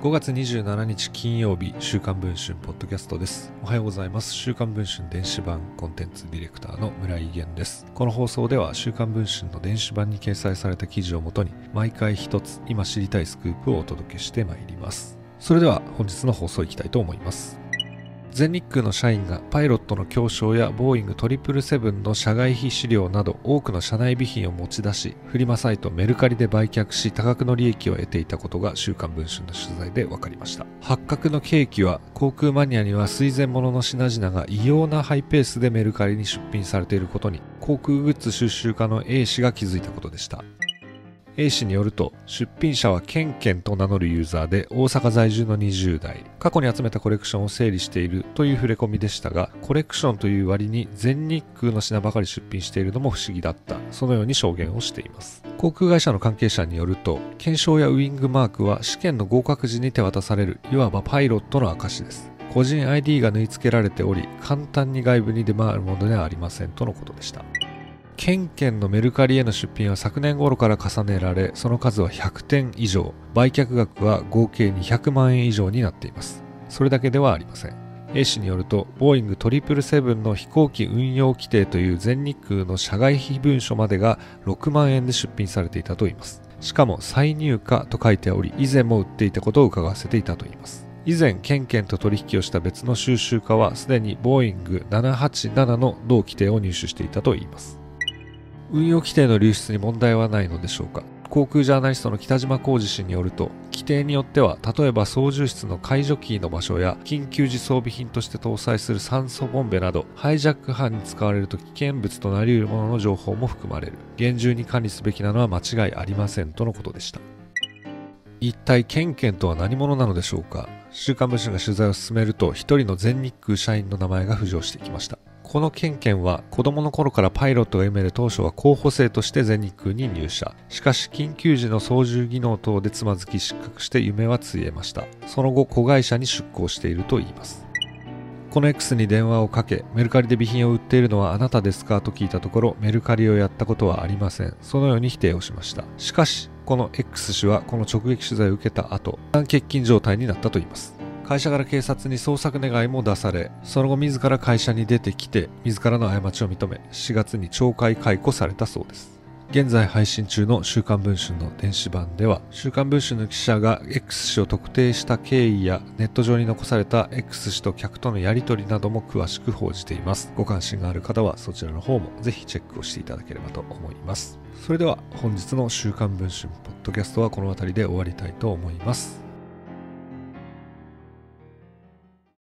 5月27日金曜日週刊文春ポッドキャストです。おはようございます。週刊文春電子版コンテンツディレクターの村井源です。この放送では週刊文春の電子版に掲載された記事をもとに毎回一つ今知りたいスクープをお届けしてまいります。それでは本日の放送いきたいと思います。全日空の社員がパイロットの教証やボーイング777の社外費資料など多くの社内備品を持ち出しフリマサイトメルカリで売却し多額の利益を得ていたことが週刊文春の取材で分かりました発覚の契機は航空マニアには垂涎物の品々が異様なハイペースでメルカリに出品されていることに航空グッズ収集家の A 氏が気づいたことでした A 氏によると出品者はケンケンと名乗るユーザーで大阪在住の20代。過去に集めたコレクションを整理しているという触れ込みでしたがコレクションという割に全日空の品ばかり出品しているのも不思議だった。そのように証言をしています。航空会社の関係者によると検証やウイングマークは試験の合格時に手渡されるいわばパイロットの証です。個人 ID が縫い付けられており簡単に外部に出回るものではありませんとのことでした。ケンケンのメルカリへの出品は昨年頃から重ねられ、その数は100点以上、売却額は合計200万円以上になっています。それだけではありません。A 氏によると、ボーイング777の飛行機運用規定という全日空の社外費文書までが6万円で出品されていたといいます。しかも再入荷と書いており、以前も売っていたことを伺わせていたといいます。以前、ケンケンと取引をした別の収集家は、すでにボーイング787の同規定を入手していたといいます。運用規定の流出に問題はないのでしょうか？航空ジャーナリストの北島浩二氏によると規定によっては例えば操縦室の解除キーの場所や緊急時装備品として搭載する酸素ボンベなどハイジャック犯に使われると危険物となり得るものの情報も含まれる。厳重に管理すべきなのは間違いありませんとのことでした。一体ケンケンとは何者なのでしょうか？週刊文春が取材を進めると一人の全日空社員の名前が浮上してきました。このケンケンは子供の頃からパイロットが夢で当初は候補生として全日空に入社。しかし緊急時の操縦技能等でつまずき失格して夢はついえました。その後子会社に出向しているといいます。この X に電話をかけ、メルカリで備品を売っているのはあなたですかと聞いたところ、メルカリをやったことはありません。そのように否定をしました。しかし、この X 氏はこの直撃取材を受けた後、欠勤状態になったといいます。会社から警察に捜索願いも出されその後自ら会社に出てきて自らの過ちを認め4月に懲戒解雇されたそうです。現在配信中の週刊文春の電子版では週刊文春の記者が X 氏を特定した経緯やネット上に残された X 氏と客とのやり取りなども詳しく報じています。ご関心がある方はそちらの方もぜひチェックをしていただければと思います。それでは本日の週刊文春ポッドキャストはこの辺りで終わりたいと思います。